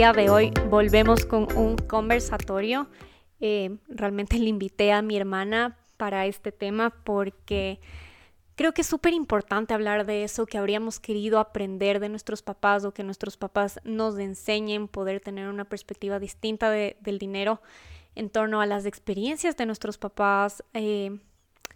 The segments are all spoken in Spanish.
día de hoy volvemos con un conversatorio. Eh, realmente le invité a mi hermana para este tema porque creo que es súper importante hablar de eso que habríamos querido aprender de nuestros papás o que nuestros papás nos enseñen, poder tener una perspectiva distinta del dinero en torno a las experiencias de nuestros papás, eh,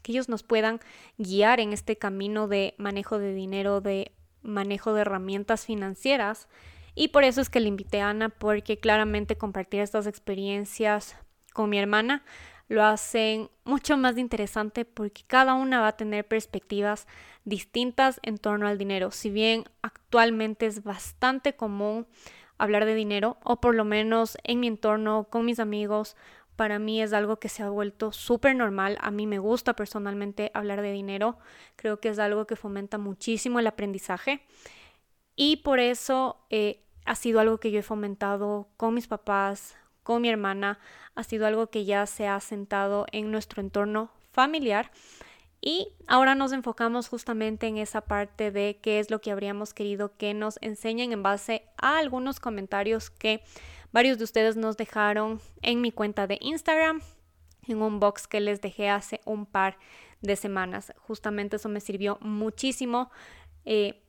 que ellos nos puedan guiar en este camino de manejo de dinero, de manejo de herramientas financieras. Y por eso es que le invité a Ana, porque claramente compartir estas experiencias con mi hermana lo hacen mucho más interesante porque cada una va a tener perspectivas distintas en torno al dinero. Si bien actualmente es bastante común hablar de dinero, o por lo menos en mi entorno, con mis amigos, para mí es algo que se ha vuelto súper normal. A mí me gusta personalmente hablar de dinero. Creo que es algo que fomenta muchísimo el aprendizaje. Y por eso eh, ha sido algo que yo he fomentado con mis papás, con mi hermana. Ha sido algo que ya se ha sentado en nuestro entorno familiar. Y ahora nos enfocamos justamente en esa parte de qué es lo que habríamos querido que nos enseñen en base a algunos comentarios que Varios de ustedes nos dejaron en mi cuenta de Instagram, en un box que les dejé hace un par de semanas. Justamente eso me sirvió muchísimo, eh,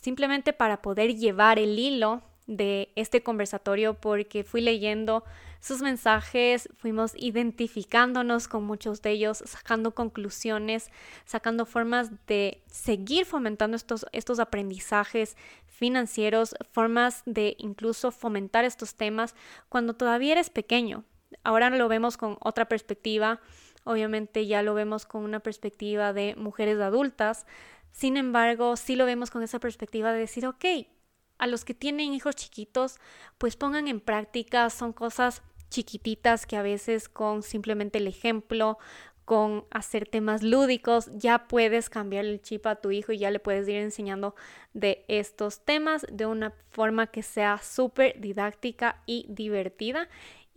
simplemente para poder llevar el hilo de este conversatorio porque fui leyendo sus mensajes, fuimos identificándonos con muchos de ellos, sacando conclusiones, sacando formas de seguir fomentando estos, estos aprendizajes financieros, formas de incluso fomentar estos temas cuando todavía eres pequeño. Ahora lo vemos con otra perspectiva, obviamente ya lo vemos con una perspectiva de mujeres adultas, sin embargo, sí lo vemos con esa perspectiva de decir, ok, a los que tienen hijos chiquitos, pues pongan en práctica, son cosas chiquititas que a veces con simplemente el ejemplo, con hacer temas lúdicos, ya puedes cambiar el chip a tu hijo y ya le puedes ir enseñando de estos temas de una forma que sea súper didáctica y divertida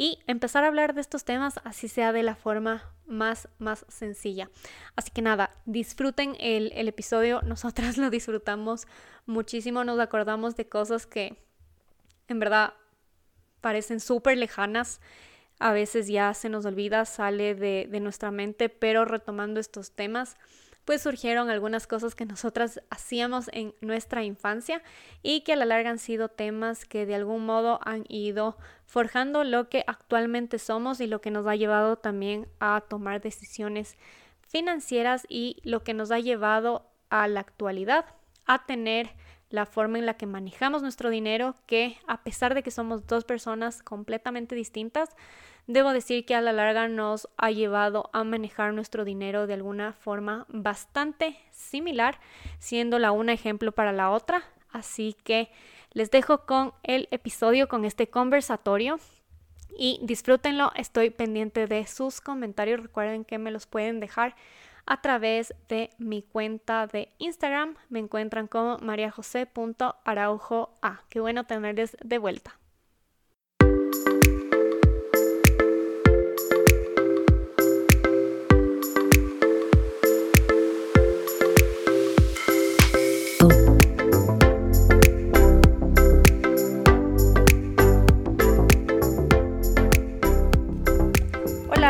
y empezar a hablar de estos temas así sea de la forma más, más sencilla. Así que nada, disfruten el, el episodio, nosotras lo disfrutamos muchísimo, nos acordamos de cosas que en verdad parecen súper lejanas. A veces ya se nos olvida, sale de, de nuestra mente, pero retomando estos temas, pues surgieron algunas cosas que nosotras hacíamos en nuestra infancia y que a la larga han sido temas que de algún modo han ido forjando lo que actualmente somos y lo que nos ha llevado también a tomar decisiones financieras y lo que nos ha llevado a la actualidad a tener la forma en la que manejamos nuestro dinero, que a pesar de que somos dos personas completamente distintas, debo decir que a la larga nos ha llevado a manejar nuestro dinero de alguna forma bastante similar, siendo la una ejemplo para la otra. Así que les dejo con el episodio, con este conversatorio. Y disfrútenlo, estoy pendiente de sus comentarios. Recuerden que me los pueden dejar a través de mi cuenta de Instagram. Me encuentran como mariajose.araujoa. Qué bueno tenerles de vuelta.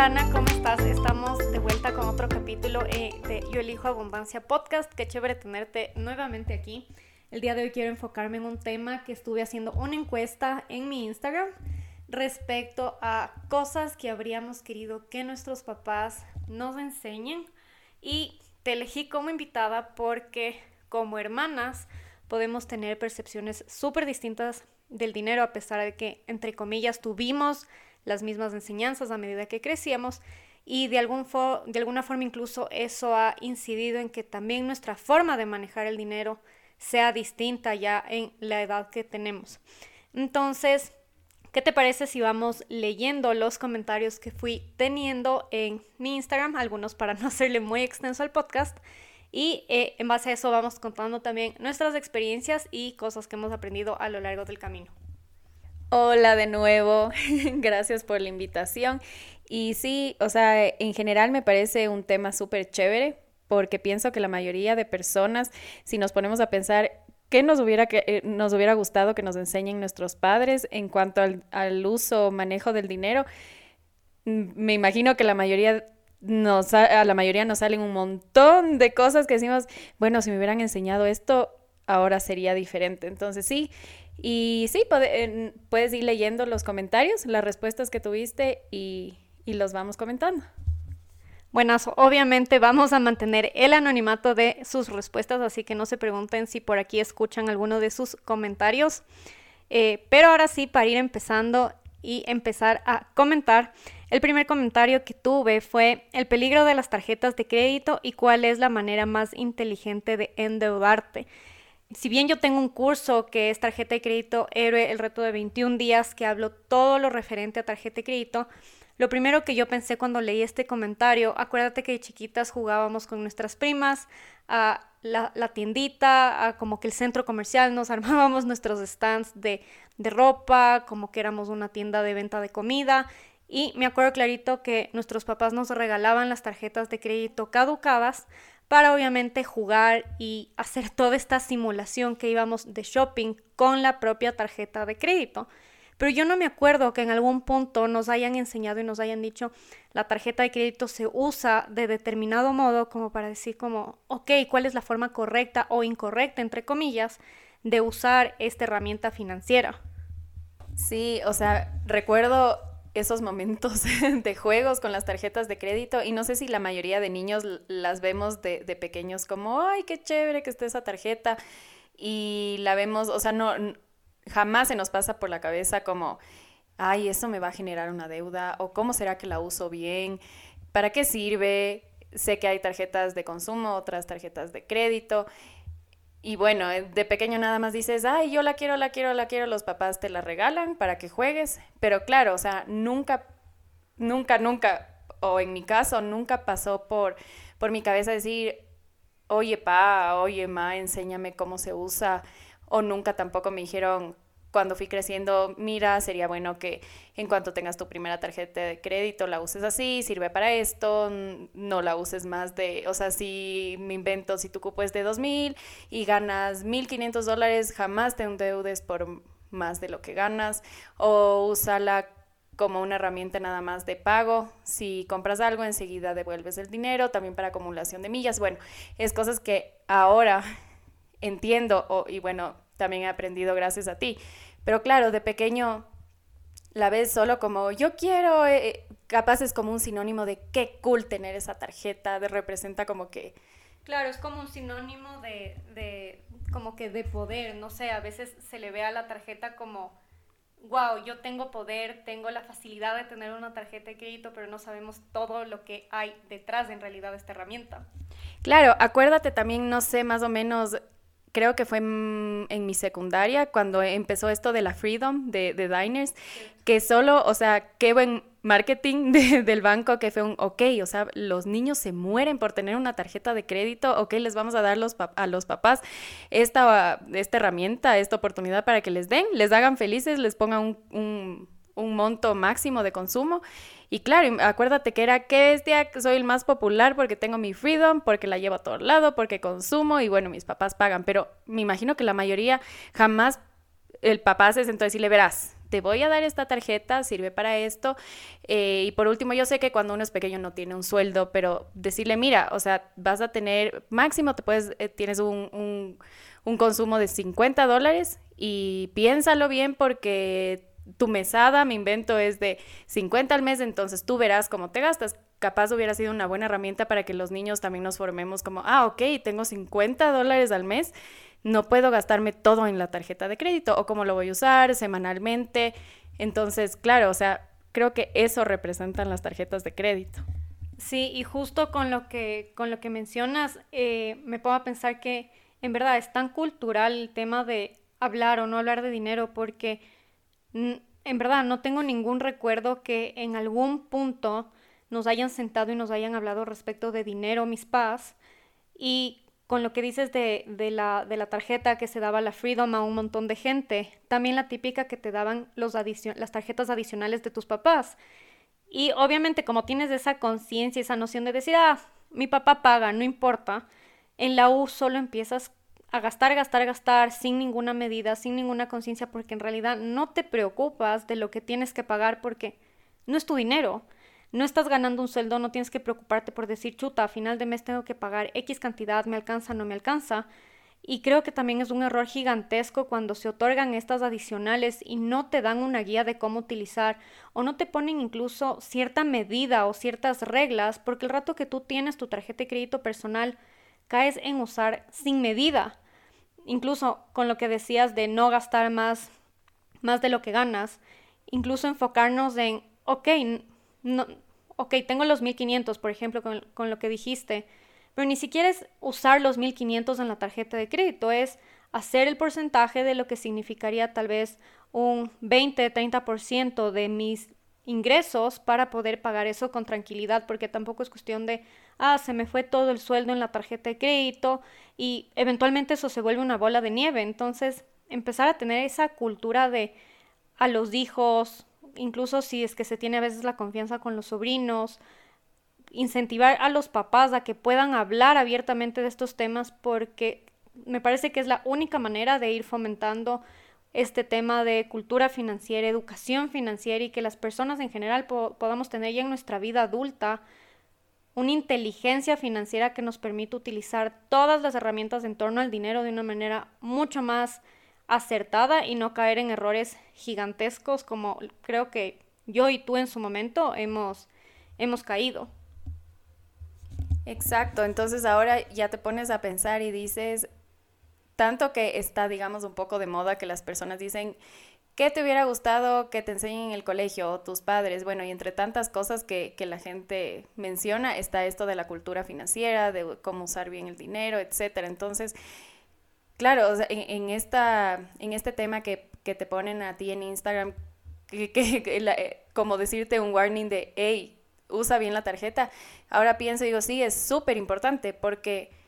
Hola Ana, ¿cómo estás? Estamos de vuelta con otro capítulo eh, de Yo elijo abundancia podcast. Qué chévere tenerte nuevamente aquí. El día de hoy quiero enfocarme en un tema que estuve haciendo una encuesta en mi Instagram respecto a cosas que habríamos querido que nuestros papás nos enseñen y te elegí como invitada porque como hermanas podemos tener percepciones súper distintas del dinero a pesar de que entre comillas tuvimos las mismas enseñanzas a medida que crecíamos y de, algún de alguna forma incluso eso ha incidido en que también nuestra forma de manejar el dinero sea distinta ya en la edad que tenemos. Entonces, ¿qué te parece si vamos leyendo los comentarios que fui teniendo en mi Instagram? Algunos para no hacerle muy extenso al podcast. Y eh, en base a eso vamos contando también nuestras experiencias y cosas que hemos aprendido a lo largo del camino. Hola de nuevo, gracias por la invitación. Y sí, o sea, en general me parece un tema súper chévere porque pienso que la mayoría de personas, si nos ponemos a pensar, ¿qué nos hubiera, que, eh, nos hubiera gustado que nos enseñen nuestros padres en cuanto al, uso o manejo del dinero? Mm, me imagino que la mayoría nos, a la mayoría nos salen un montón de cosas que decimos, bueno, si me hubieran enseñado esto, ahora sería diferente. Entonces sí, y sí, puedes ir leyendo los comentarios, las respuestas que tuviste y, los vamos comentando. Buenas, obviamente vamos a mantener el anonimato de sus respuestas, así que no se pregunten si por aquí escuchan alguno de sus comentarios. Eh, pero ahora sí, para ir empezando y empezar a comentar, el primer comentario que tuve fue el peligro de las tarjetas de crédito y cuál es la manera más inteligente de endeudarte si bien yo tengo un curso que es tarjeta de crédito héroe, el reto de 21 días, que hablo todo lo referente a tarjeta de crédito, lo primero que yo pensé cuando leí este comentario, acuérdate que de chiquitas jugábamos con nuestras primas a la, tiendita, a como que el centro comercial, nos armábamos nuestros stands de, de ropa, como que éramos una tienda de venta de comida. Y me acuerdo clarito que nuestros papás nos regalaban las tarjetas de crédito caducadas para obviamente jugar y hacer toda esta simulación que íbamos de shopping con la propia tarjeta de crédito. Pero yo no me acuerdo que en algún punto nos hayan enseñado y nos hayan dicho la tarjeta de crédito se usa de determinado modo como para decir como, ok, ¿cuál es la forma correcta o incorrecta, entre comillas, de usar esta herramienta financiera? Sí, o sea, recuerdo esos momentos de juegos con las tarjetas de crédito y no sé si la mayoría de niños las vemos de, pequeños como, ay, qué chévere que esté esa tarjeta y la vemos, o sea, no, jamás se nos pasa por la cabeza como, ay, eso me va a generar una deuda o cómo será que la uso bien, para qué sirve, sé que hay tarjetas de consumo, otras tarjetas de crédito y bueno, eh, de pequeño nada más dices, ay, yo la quiero, la quiero, la quiero, los papás te la regalan para que juegues, pero claro, o sea, nunca, nunca, nunca, o en mi caso, nunca pasó por, por mi cabeza decir, oye, pa, oye, ma, enséñame cómo se usa, o nunca tampoco me dijeron, cuando fui creciendo, mira, sería bueno que en cuanto tengas tu primera tarjeta de crédito la uses así, sirve para esto, no la uses más de, o sea, si me invento, si tu cupo es de 2.000 y ganas 1.500 dólares, jamás te endeudes por más de lo que ganas o úsala como una herramienta nada más de pago. Si compras algo, enseguida devuelves el dinero, también para acumulación de millas. Bueno, es cosas que ahora entiendo y bueno, también he aprendido gracias a ti. Pero claro, de pequeño la ves solo como yo quiero, eh, eh, capaz es como un sinónimo de qué cool tener esa tarjeta, de representa como que... Claro, es como un sinónimo de, de, como que de poder, no sé, a veces se le ve a la tarjeta como, wow, yo tengo poder, tengo la facilidad de tener una tarjeta de crédito, pero no sabemos todo lo que hay detrás en realidad de esta herramienta. Claro, acuérdate también, no sé, más o menos creo que fue en, mi secundaria cuando empezó esto de la Freedom de, de Diners, que solo, o sea, qué buen marketing del banco que fue un, ok, o sea, los niños se mueren por tener una tarjeta de crédito, ok, les vamos a dar los a los papás esta, esta herramienta, esta oportunidad para que les den, les hagan felices, les pongan un un monto máximo de consumo. Y claro, acuérdate que era que bestia, soy el más popular porque tengo mi freedom, porque la llevo a todo lado, porque consumo y bueno, mis papás pagan. Pero me imagino que la mayoría jamás el papá se sentó a decirle, verás, te voy a dar esta tarjeta, sirve para esto. Eh, y por último, yo sé que cuando uno es pequeño no tiene un sueldo, pero decirle, mira, o sea, vas a tener, máximo te puedes, eh, tienes un, un, un consumo de 50 dólares y piénsalo bien porque tu mesada, mi invento, es de 50 al mes, entonces tú verás cómo te gastas. Capaz hubiera sido una buena herramienta para que los niños también nos formemos como, ah, ok, tengo 50 dólares al mes, no puedo gastarme todo en la tarjeta de crédito o cómo lo voy a usar semanalmente. Entonces, claro, o sea, creo que eso representan las tarjetas de crédito. Sí, y justo con lo que, con lo que mencionas, eh, me pongo a pensar que en verdad es tan cultural el tema de hablar o no hablar de dinero porque en verdad no tengo ningún recuerdo que en algún punto nos hayan sentado y nos hayan hablado respecto de dinero mis paz y con lo que dices de, la, de la tarjeta que se daba la Freedom a un montón de gente, también la típica que te daban los las tarjetas adicionales de tus papás. Y obviamente como tienes esa conciencia, esa noción de decir, ah, mi papá paga, no importa, en la U solo empiezas a gastar, gastar, gastar sin ninguna medida, sin ninguna conciencia, porque en realidad no te preocupas de lo que tienes que pagar porque no es tu dinero. No estás ganando un sueldo, no tienes que preocuparte por decir, chuta, a final de mes tengo que pagar X cantidad, me alcanza, no me alcanza. Y creo que también es un error gigantesco cuando se otorgan estas adicionales y no te dan una guía de cómo utilizar o no te ponen incluso cierta medida o ciertas reglas, porque el rato que tú tienes tu tarjeta de crédito personal, caes en usar sin medida. Incluso con lo que decías de no gastar más, más de lo que ganas, incluso enfocarnos en, ok, no, ok, tengo los 1500, por ejemplo, con, con lo que dijiste, pero ni siquiera es usar los 1500 en la tarjeta de crédito, es hacer el porcentaje de lo que significaría tal vez un 20-30% de mis ingresos para poder pagar eso con tranquilidad, porque tampoco es cuestión de, ah, se me fue todo el sueldo en la tarjeta de crédito y eventualmente eso se vuelve una bola de nieve. Entonces, empezar a tener esa cultura de a los hijos, incluso si es que se tiene a veces la confianza con los sobrinos, incentivar a los papás a que puedan hablar abiertamente de estos temas porque me parece que es la única manera de ir fomentando este tema de cultura financiera, educación financiera y que las personas en general podamos tener ya en nuestra vida adulta una inteligencia financiera que nos permita utilizar todas las herramientas en torno al dinero de una manera mucho más acertada y no caer en errores gigantescos como creo que yo y tú en su momento hemos, hemos caído. Exacto, entonces ahora ya te pones a pensar y dices, tanto que está, digamos, un poco de moda que las personas dicen, ¿qué te hubiera gustado que te enseñen en el colegio o tus padres? Bueno, y entre tantas cosas que, que la gente menciona está esto de la cultura financiera, de cómo usar bien el dinero, etcétera. Entonces, claro, en, esta, en este tema que, que, te ponen a ti en Instagram, eh, como decirte un warning de, hey, usa bien la tarjeta, ahora pienso y digo, sí, es súper importante porque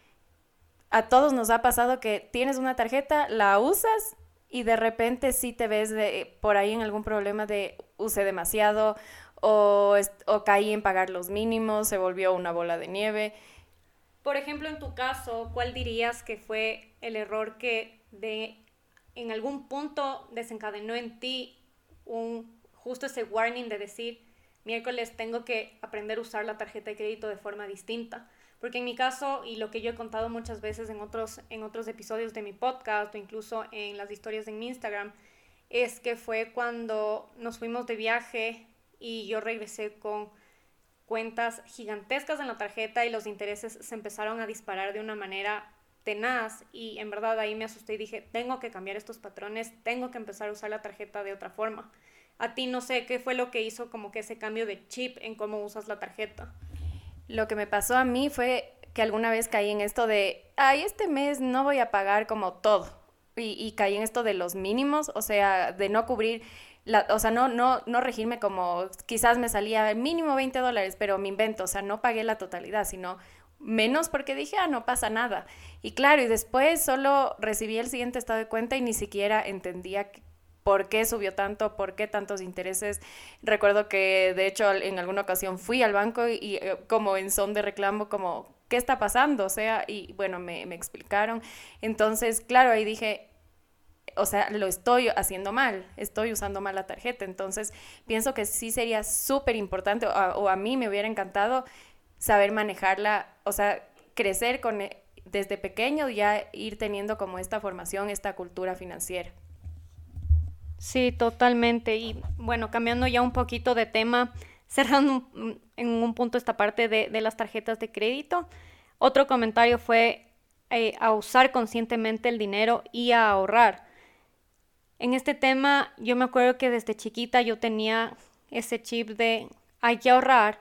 a todos nos ha pasado que tienes una tarjeta, la usas y de repente sí te ves de, por ahí en algún problema de use demasiado o, o caí en pagar los mínimos, se volvió una bola de nieve. Por ejemplo, en tu caso, ¿cuál dirías que fue el error que de en algún punto desencadenó en ti un justo ese warning de decir miércoles tengo que aprender a usar la tarjeta de crédito de forma distinta? Porque en mi caso, y lo que yo he contado muchas veces en otros, en otros episodios de mi podcast o incluso en las historias de mi Instagram, es que fue cuando nos fuimos de viaje y yo regresé con cuentas gigantescas en la tarjeta y los intereses se empezaron a disparar de una manera tenaz y en verdad ahí me asusté y dije, tengo que cambiar estos patrones, tengo que empezar a usar la tarjeta de otra forma. A ti no sé qué fue lo que hizo como que ese cambio de chip en cómo usas la tarjeta. Lo que me pasó a mí fue que alguna vez caí en esto de, ay, este mes no voy a pagar como todo. Y, caí en esto de los mínimos, o sea, de no cubrir, la, o sea, no, no, no regirme como, quizás me salía mínimo 20 dólares, pero me invento, o sea, no pagué la totalidad, sino menos porque dije, ah, no pasa nada. Y claro, y después solo recibí el siguiente estado de cuenta y ni siquiera entendía por qué subió tanto, por qué tantos intereses. Recuerdo que de hecho en alguna ocasión fui al banco y, eh, como en son de reclamo, como, ¿qué está pasando? O sea, y bueno, me, me explicaron. Entonces, claro, ahí dije, o sea, lo estoy haciendo mal, estoy usando mal la tarjeta. Entonces, pienso que sí sería súper importante, o, a mí me hubiera encantado saber manejarla, o sea, crecer con e, desde pequeño ya ir teniendo como esta formación, esta cultura financiera. Sí, totalmente. Y bueno, cambiando ya un poquito de tema, cerrando en un punto esta parte de, las tarjetas de crédito, otro comentario fue eh, a usar conscientemente el dinero y a ahorrar. En este tema, yo me acuerdo que desde chiquita yo tenía ese chip de hay que ahorrar,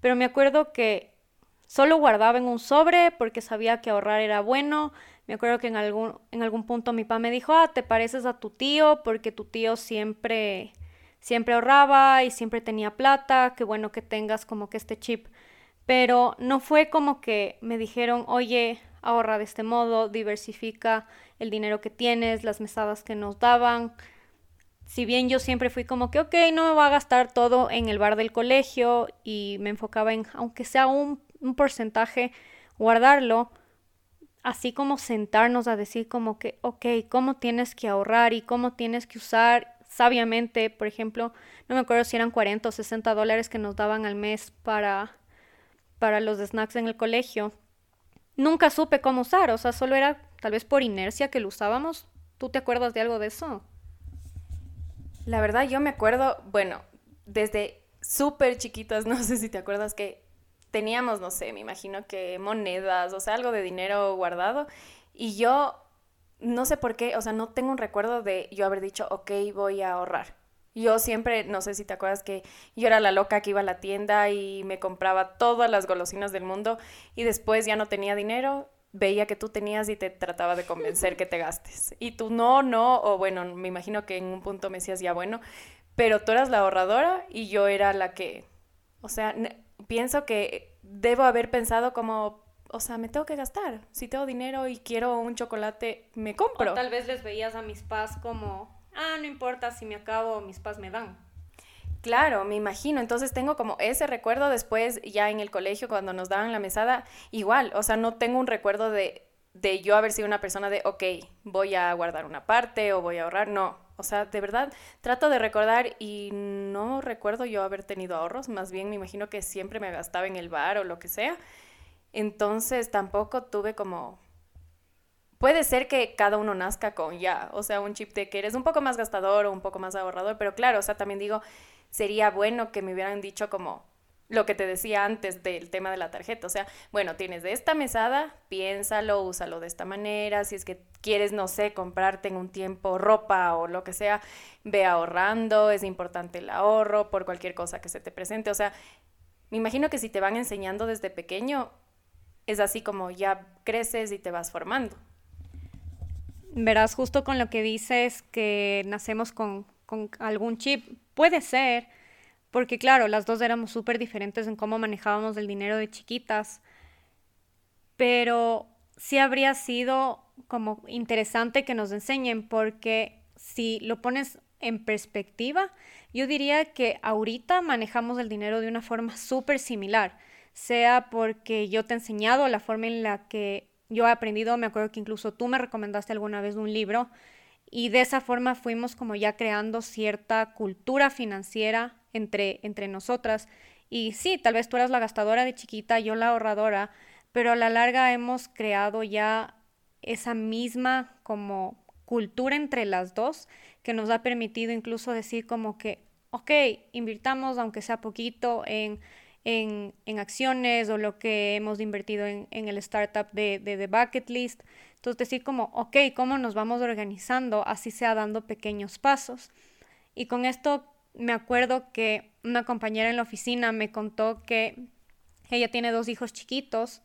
pero me acuerdo que solo guardaba en un sobre porque sabía que ahorrar era bueno, me acuerdo que en algún, en algún punto mi papá me dijo, ah, te pareces a tu tío porque tu tío siempre, siempre ahorraba y siempre tenía plata, qué bueno que tengas como que este chip. Pero no fue como que me dijeron, oye, ahorra de este modo, diversifica el dinero que tienes, las mesadas que nos daban. Si bien yo siempre fui como que, ok, no me voy a gastar todo en el bar del colegio y me enfocaba en, aunque sea un, un porcentaje, guardarlo así como sentarnos a decir como que, ok, ¿cómo tienes que ahorrar y cómo tienes que usar sabiamente? Por ejemplo, no me acuerdo si eran 40 o 60 dólares que nos daban al mes para, para los snacks en el colegio. Nunca supe cómo usar, o sea, solo era tal vez por inercia que lo usábamos. ¿Tú te acuerdas de algo de eso? La verdad, yo me acuerdo, bueno, desde súper chiquitas, no sé si te acuerdas que teníamos, no sé, me imagino que monedas, o sea, algo de dinero guardado. Y yo, no sé por qué, o sea, no tengo un recuerdo de yo haber dicho, ok, voy a ahorrar. Yo siempre, no sé si te acuerdas que yo era la loca que iba a la tienda y me compraba todas las golosinas del mundo y después ya no tenía dinero, veía que tú tenías y te trataba de convencer que te gastes. Y tú no, no, o bueno, me imagino que en un punto me decías ya bueno, pero tú eras la ahorradora y yo era la que, o sea, pienso que debo haber pensado como, o sea, me tengo que gastar. Si tengo dinero y quiero un chocolate, me compro. O tal vez les veías a mis pas como, ah, no importa si me acabo, mis pas me dan. Claro, me imagino. Entonces tengo como ese recuerdo después ya en el colegio cuando nos daban la mesada, igual, o sea, no tengo un recuerdo de, de yo haber sido una persona de, ok, voy a guardar una parte o voy a ahorrar, no. O sea, de verdad, trato de recordar y no recuerdo yo haber tenido ahorros, más bien me imagino que siempre me gastaba en el bar o lo que sea. Entonces tampoco tuve como... Puede ser que cada uno nazca con ya, o sea, un chip de que eres un poco más gastador o un poco más ahorrador, pero claro, o sea, también digo, sería bueno que me hubieran dicho como, lo que te decía antes del tema de la tarjeta. O sea, bueno, tienes de esta mesada, piénsalo, úsalo de esta manera. Si es que quieres, no sé, comprarte en un tiempo ropa o lo que sea, ve ahorrando. Es importante el ahorro por cualquier cosa que se te presente. O sea, me imagino que si te van enseñando desde pequeño, es así como ya creces y te vas formando. Verás, justo con lo que dices que nacemos con, con algún chip, puede ser porque claro, las dos éramos súper diferentes en cómo manejábamos el dinero de chiquitas, pero sí habría sido como interesante que nos enseñen, porque si lo pones en perspectiva, yo diría que ahorita manejamos el dinero de una forma súper similar, sea porque yo te he enseñado la forma en la que yo he aprendido, me acuerdo que incluso tú me recomendaste alguna vez un libro y de esa forma fuimos como ya creando cierta cultura financiera entre, entre nosotras. Y sí, tal vez tú eras la gastadora de chiquita, yo la ahorradora, pero a la larga hemos creado ya esa misma como cultura entre las dos que nos ha permitido incluso decir como que, ok, invirtamos aunque sea poquito en, en, en acciones o lo que hemos invertido en, en el startup de, de The Bucket List. Entonces decir como, ok, ¿cómo nos vamos organizando? Así sea dando pequeños pasos. Y con esto me acuerdo que una compañera en la oficina me contó que ella tiene dos hijos chiquitos,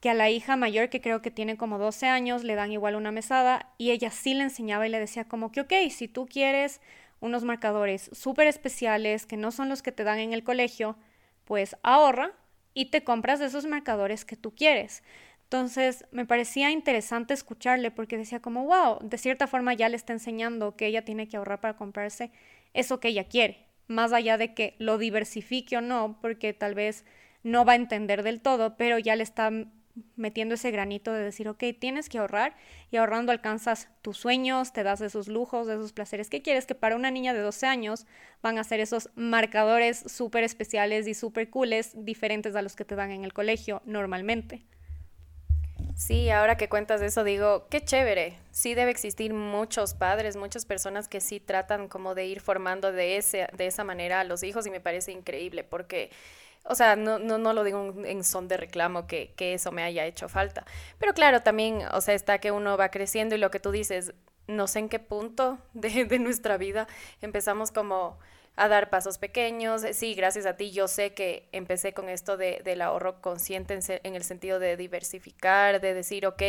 que a la hija mayor, que creo que tiene como 12 años, le dan igual una mesada y ella sí le enseñaba y le decía como que, ok, si tú quieres unos marcadores súper especiales que no son los que te dan en el colegio, pues ahorra y te compras esos marcadores que tú quieres. Entonces me parecía interesante escucharle porque decía como, wow, de cierta forma ya le está enseñando que ella tiene que ahorrar para comprarse eso que ella quiere, más allá de que lo diversifique o no, porque tal vez no va a entender del todo, pero ya le está metiendo ese granito de decir, ok, tienes que ahorrar y ahorrando alcanzas tus sueños, te das esos lujos, esos placeres que quieres, que para una niña de 12 años van a ser esos marcadores súper especiales y súper cooles, diferentes a los que te dan en el colegio normalmente. Sí, ahora que cuentas eso digo, qué chévere. Sí debe existir muchos padres, muchas personas que sí tratan como de ir formando de, ese, de esa manera a los hijos y me parece increíble porque, o sea, no, no, no lo digo en son de reclamo que, que eso me haya hecho falta. Pero claro, también, o sea, está que uno va creciendo y lo que tú dices, no sé en qué punto de, de nuestra vida empezamos como a dar pasos pequeños. Sí, gracias a ti yo sé que empecé con esto de, del ahorro consciente en, el sentido de diversificar, de decir, ok,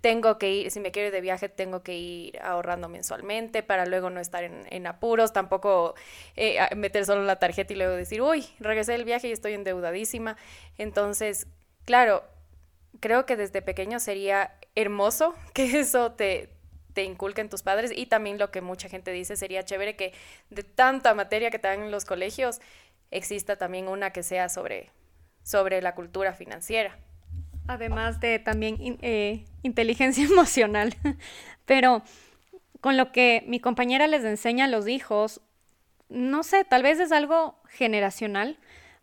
tengo que ir, si me quiero ir de viaje, tengo que ir ahorrando mensualmente para luego no estar en, apuros, tampoco eh, meter solo la tarjeta y luego decir, uy, regresé del viaje y estoy endeudadísima. Entonces, claro, creo que desde pequeño sería hermoso que eso te, te inculquen tus padres y también lo que mucha gente dice sería chévere que de tanta materia que te dan en los colegios exista también una que sea sobre, sobre la cultura financiera. además de también eh, inteligencia emocional. Pero con lo que mi compañera les enseña a los hijos, no sé, tal vez es algo generacional,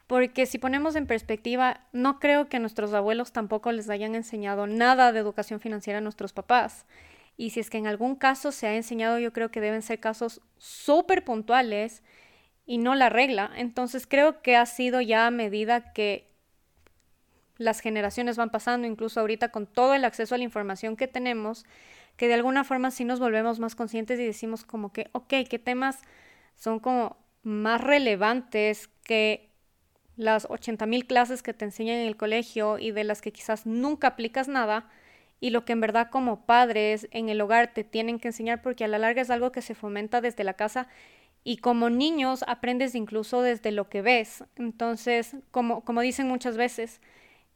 porque si ponemos en perspectiva, no creo que nuestros abuelos tampoco les hayan enseñado nada de educación financiera a nuestros papás. Y si es que en algún caso se ha enseñado, yo creo que deben ser casos súper puntuales y no la regla. Entonces creo que ha sido ya a medida que las generaciones van pasando, incluso ahorita con todo el acceso a la información que tenemos, que de alguna forma sí nos volvemos más conscientes y decimos como que, ok, ¿qué temas son como más relevantes que las 80.000 clases que te enseñan en el colegio y de las que quizás nunca aplicas nada? Y lo que en verdad como padres en el hogar te tienen que enseñar porque a la larga es algo que se fomenta desde la casa y como niños aprendes incluso desde lo que ves. Entonces, como, como dicen muchas veces,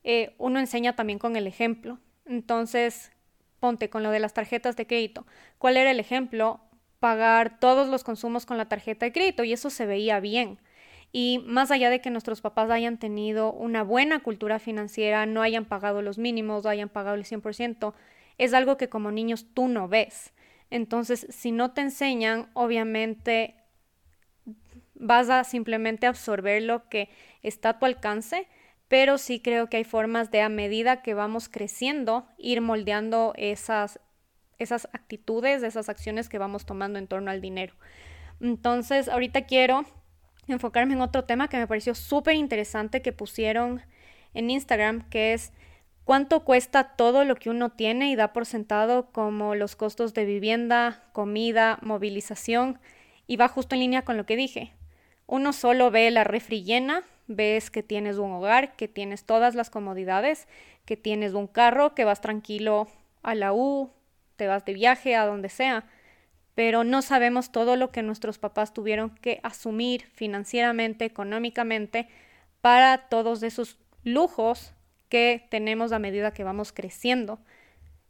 eh, uno enseña también con el ejemplo. Entonces, ponte con lo de las tarjetas de crédito. ¿Cuál era el ejemplo? Pagar todos los consumos con la tarjeta de crédito y eso se veía bien. Y más allá de que nuestros papás hayan tenido una buena cultura financiera, no hayan pagado los mínimos, o hayan pagado el 100%, es algo que como niños tú no ves. Entonces, si no te enseñan, obviamente vas a simplemente absorber lo que está a tu alcance, pero sí creo que hay formas de a medida que vamos creciendo ir moldeando esas, esas actitudes, esas acciones que vamos tomando en torno al dinero. Entonces, ahorita quiero enfocarme en otro tema que me pareció súper interesante que pusieron en Instagram, que es cuánto cuesta todo lo que uno tiene y da por sentado como los costos de vivienda, comida, movilización, y va justo en línea con lo que dije. Uno solo ve la refri llena, ves que tienes un hogar, que tienes todas las comodidades, que tienes un carro, que vas tranquilo a la U, te vas de viaje a donde sea, pero no sabemos todo lo que nuestros papás tuvieron que asumir financieramente, económicamente, para todos esos lujos que tenemos a medida que vamos creciendo.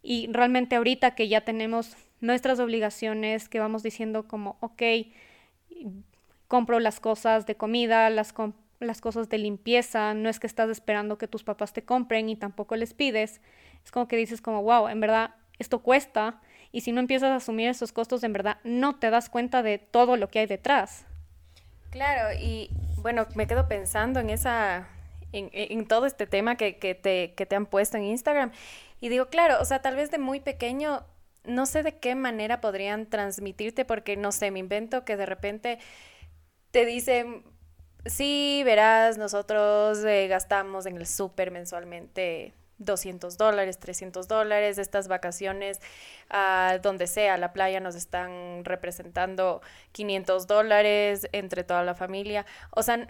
Y realmente ahorita que ya tenemos nuestras obligaciones, que vamos diciendo como, ok, compro las cosas de comida, las, las cosas de limpieza, no es que estás esperando que tus papás te compren y tampoco les pides, es como que dices como, wow, en verdad esto cuesta y si no empiezas a asumir esos costos, en verdad no te das cuenta de todo lo que hay detrás. Claro, y bueno, me quedo pensando en esa, en, todo este tema que, que, te, que te han puesto en Instagram y digo, claro, o sea, tal vez de muy pequeño no sé de qué manera podrían transmitirte, porque no sé, me invento que de repente te dicen, sí, verás, nosotros eh, gastamos en el súper mensualmente 200 dólares, 300 dólares, estas vacaciones, a donde sea, la playa nos están representando 500 dólares entre toda la familia. O sea,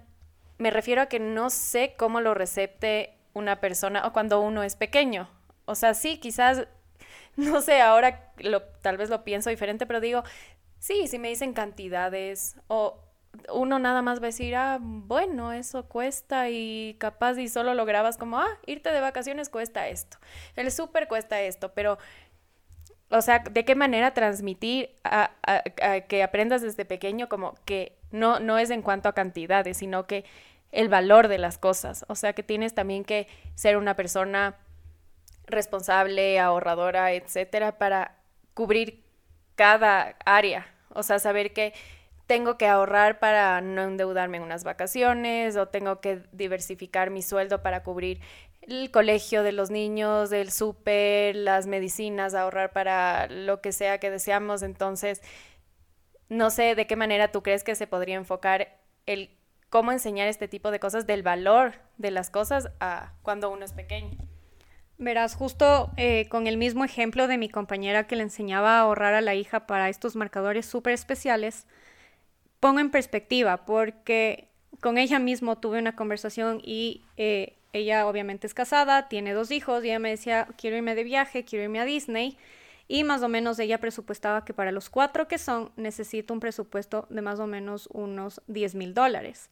me refiero a que no sé cómo lo recepte una persona o cuando uno es pequeño. O sea, sí, quizás, no sé, ahora lo, tal vez lo pienso diferente, pero digo, sí, si me dicen cantidades o uno nada más va a decir, ah, bueno, eso cuesta y capaz y solo lo grabas como, ah, irte de vacaciones cuesta esto, el súper cuesta esto, pero, o sea, ¿de qué manera transmitir a, que aprendas desde pequeño como que no, no es en cuanto a cantidades, sino que el valor de las cosas, o sea, que tienes también que ser una persona responsable, ahorradora, etcétera, para cubrir cada área, o sea, saber que tengo que ahorrar para no endeudarme en unas vacaciones o tengo que diversificar mi sueldo para cubrir el colegio de los niños, el súper, las medicinas, ahorrar para lo que sea que deseamos. Entonces, no sé de qué manera tú crees que se podría enfocar el cómo enseñar este tipo de cosas, del valor de las cosas a cuando uno es pequeño. Verás, justo eh, con el mismo ejemplo de mi compañera que le enseñaba a ahorrar a la hija para estos marcadores súper especiales, pongo en perspectiva porque con ella mismo tuve una conversación y eh, ella obviamente es casada, tiene dos hijos y ella me decía, quiero irme de viaje, quiero irme a Disney. Y más o menos ella presupuestaba que para los cuatro que son necesito un presupuesto de más o menos unos 10 mil dólares.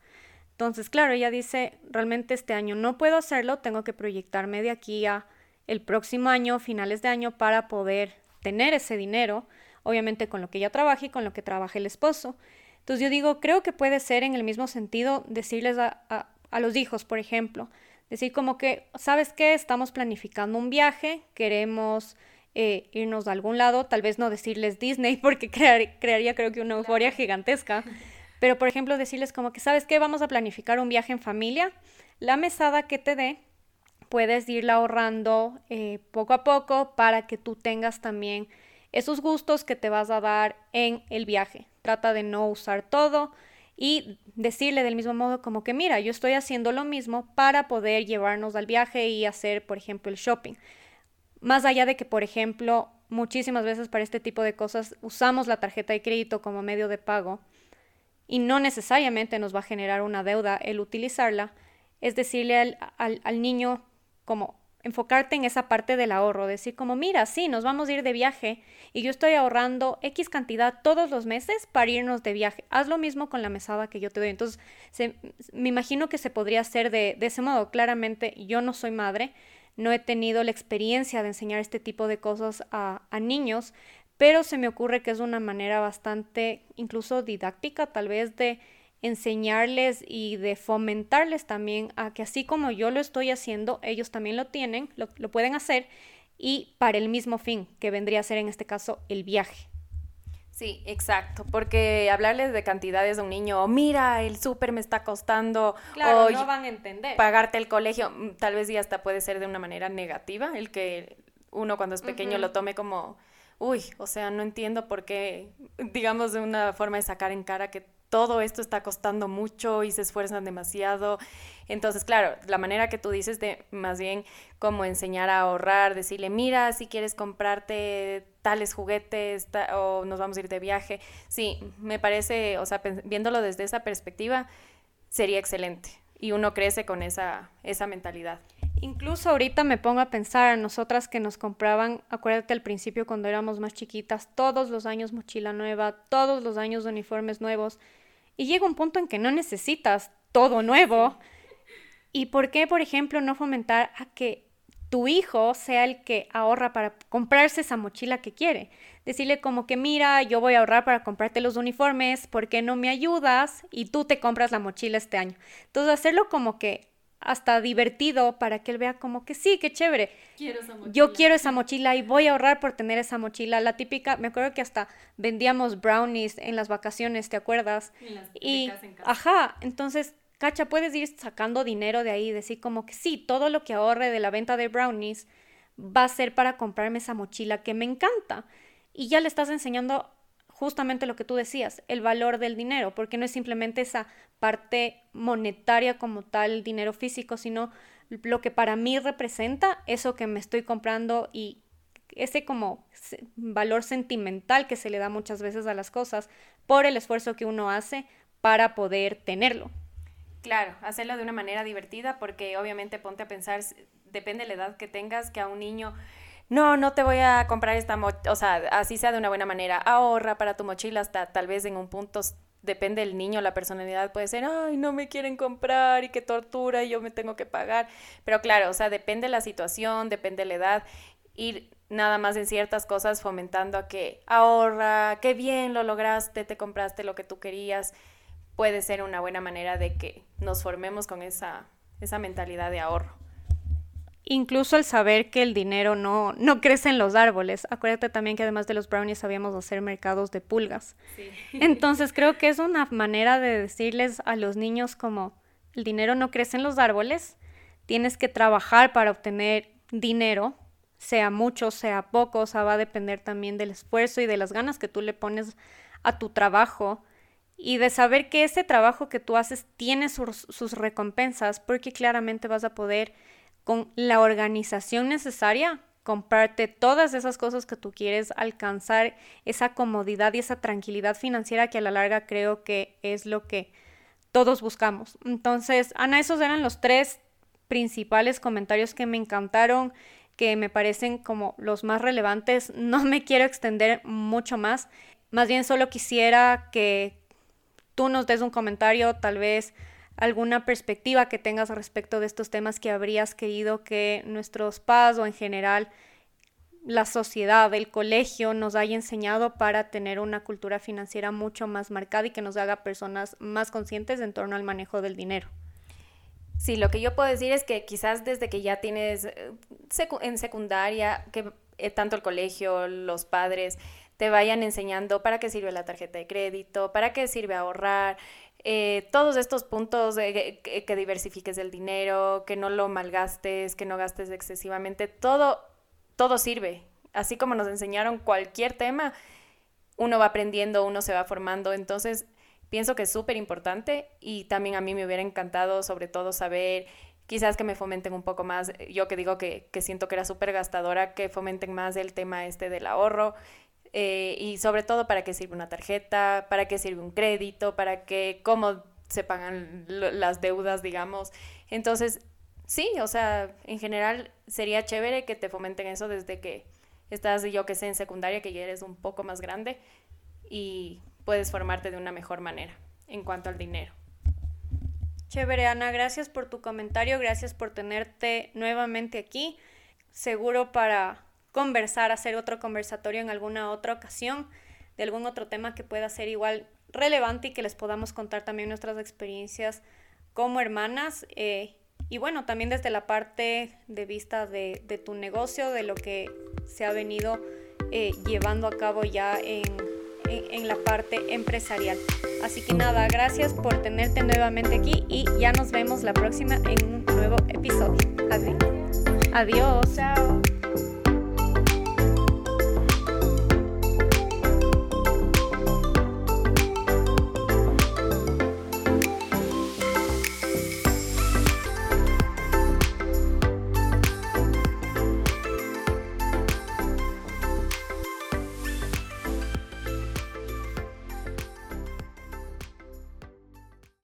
Entonces, claro, ella dice, realmente este año no puedo hacerlo, tengo que proyectarme de aquí a el próximo año, finales de año, para poder tener ese dinero, obviamente con lo que ella trabaja y con lo que trabaja el esposo. Entonces yo digo, creo que puede ser en el mismo sentido decirles a, los hijos, por ejemplo, Decir como que, ¿sabes qué? Estamos planificando un viaje, queremos eh, irnos a algún lado, tal vez no decirles Disney porque crearía creo que una euforia gigantesca, pero por ejemplo decirles como que, ¿sabes qué? Vamos a planificar un viaje en familia, la mesada que te dé puedes irla ahorrando eh, poco a poco para que tú tengas también esos gustos que te vas a dar en el viaje. Trata de no usar todo y decirle del mismo modo como que mira, yo estoy haciendo lo mismo para poder llevarnos al viaje y hacer, por ejemplo, el shopping. Más allá de que, por ejemplo, muchísimas veces para este tipo de cosas usamos la tarjeta de crédito como medio de pago y no necesariamente nos va a generar una deuda el utilizarla, es decirle al, al, niño como enfocarte en esa parte del ahorro, decir como, mira, sí, nos vamos a ir de viaje y yo estoy ahorrando X cantidad todos los meses para irnos de viaje. Haz lo mismo con la mesada que yo te doy. Entonces, me imagino que se podría hacer de, ese modo. Claramente, yo no soy madre, no he tenido la experiencia de enseñar este tipo de cosas a, a niños, pero se me ocurre que es una manera bastante, incluso didáctica, tal vez de enseñarles y de fomentarles también a que así como yo lo estoy haciendo, ellos también lo tienen, lo, pueden hacer y para el mismo fin, que vendría a ser en este caso el viaje. Sí, exacto, porque hablarles de cantidades de un niño, mira, el súper me está costando, claro, no van a entender. Pagarte el colegio, mm, tal vez ya hasta puede ser de una manera negativa, el que uno cuando es pequeño lo tome como, uy, o sea, no entiendo por qué, digamos, de una forma de sacar en cara que todo esto está costando mucho y se esfuerzan demasiado. Entonces, claro, la manera que tú dices de más bien como enseñar a ahorrar, decirle, mira, si quieres comprarte tales juguetes o nos vamos a ir de viaje. Sí, me parece, o sea, viéndolo desde esa perspectiva, sería excelente. Y uno crece con esa, esa mentalidad. Incluso ahorita me pongo a pensar a nosotras que nos compraban, acuérdate al principio cuando éramos más chiquitas, todos los años mochila nueva, todos los años uniformes nuevos. Y llega un punto en que no necesitas todo nuevo. ¿Y por qué, por ejemplo, no fomentar a que tu hijo sea el que ahorra para comprarse esa mochila que quiere? Decirle como que, mira, yo voy a ahorrar para comprarte los uniformes, ¿por qué no me ayudas? Y tú te compras la mochila este año. Entonces, hacerlo como que hasta divertido para que él vea como que sí, qué chévere. Yo quiero esa mochila y voy a ahorrar por tener esa mochila. La típica, me acuerdo que hasta vendíamos brownies en las vacaciones, ¿te acuerdas? y, ajá, entonces, cacha, puedes ir sacando dinero de ahí, decir como que sí, todo lo que ahorre de la venta de brownies va a ser para comprarme esa mochila que me encanta. Y ya le estás enseñando justamente lo que tú decías, el valor del dinero, porque no es simplemente esa parte monetaria como tal, dinero físico, sino lo que para mí representa eso que me estoy comprando y ese como valor sentimental que se le da muchas veces a las cosas por el esfuerzo que uno hace para poder tenerlo. Claro, hacerlo de una manera divertida porque obviamente ponte a pensar, depende de la edad que tengas, que a un niño no, no te voy a comprar esta mochila, o sea, así sea de una buena manera, ahorra para tu mochila hasta tal vez en un punto, depende del niño, la personalidad puede ser, ay, no me quieren comprar y qué tortura y yo me tengo que pagar, pero claro, o sea, depende la situación, depende la edad, ir nada más en ciertas cosas fomentando a que ahorra, qué bien lo lograste, te compraste lo que tú querías, puede ser una buena manera de que nos formemos con esa, esa mentalidad de ahorro. Incluso el saber que el dinero no, no crece en los árboles. Acuérdate también que además de los brownies sabíamos hacer mercados de pulgas. Entonces creo que es una manera de decirles a los niños como el dinero no crece en los árboles, tienes que trabajar para obtener dinero, sea mucho, sea poco, o sea, va a depender también del esfuerzo y de las ganas que tú le pones a tu trabajo y de saber que ese trabajo que tú haces tiene sus, sus recompensas porque claramente vas a poder con la organización necesaria, comprarte todas esas cosas que tú quieres, alcanzar esa comodidad y esa tranquilidad financiera que a la larga creo que es lo que todos buscamos. Entonces, Ana, esos eran los tres principales comentarios que me encantaron, que me parecen como los más relevantes. No me quiero extender mucho más, más bien solo quisiera que tú nos des un comentario, tal vez alguna perspectiva que tengas respecto de estos temas que habrías querido que nuestros padres o en general la sociedad, el colegio nos haya enseñado para tener una cultura financiera mucho más marcada y que nos haga personas más conscientes en torno al manejo del dinero. Sí, lo que yo puedo decir es que quizás desde que ya tienes eh, en secundaria, que eh, tanto el colegio, los padres, te vayan enseñando para qué sirve la tarjeta de crédito, para qué sirve ahorrar, eh, todos estos puntos de que, diversifiques el dinero, que no lo malgastes, que no gastes excesivamente, todo, todo sirve. Así como nos enseñaron cualquier tema, uno va aprendiendo, uno se va formando. Entonces, pienso que es súper importante y también a mí me hubiera encantado sobre todo saber quizás que me fomenten un poco más, yo que digo que, que siento que era súper gastadora, que fomenten más el tema este del ahorro, eh, y sobre todo para qué sirve una tarjeta, para qué sirve un crédito, para qué, cómo se pagan las deudas, digamos. Entonces, sí, o sea, en general sería chévere que te fomenten eso desde que estás, yo que sé, en secundaria, que ya eres un poco más grande y puedes formarte de una mejor manera en cuanto al dinero. Chévere, Ana, gracias por tu comentario, gracias por tenerte nuevamente aquí. Seguro para conversar, hacer otro conversatorio en alguna otra ocasión de algún otro tema que pueda ser igual relevante y que les podamos contar también nuestras experiencias como hermanas. Eh, y bueno, también desde la parte de vista de, tu negocio, de lo que se ha venido eh, llevando a cabo ya en, en, la parte empresarial. Así que nada, gracias por tenerte nuevamente aquí y ya nos vemos la próxima en un nuevo episodio. Adiós. Adiós. Chao.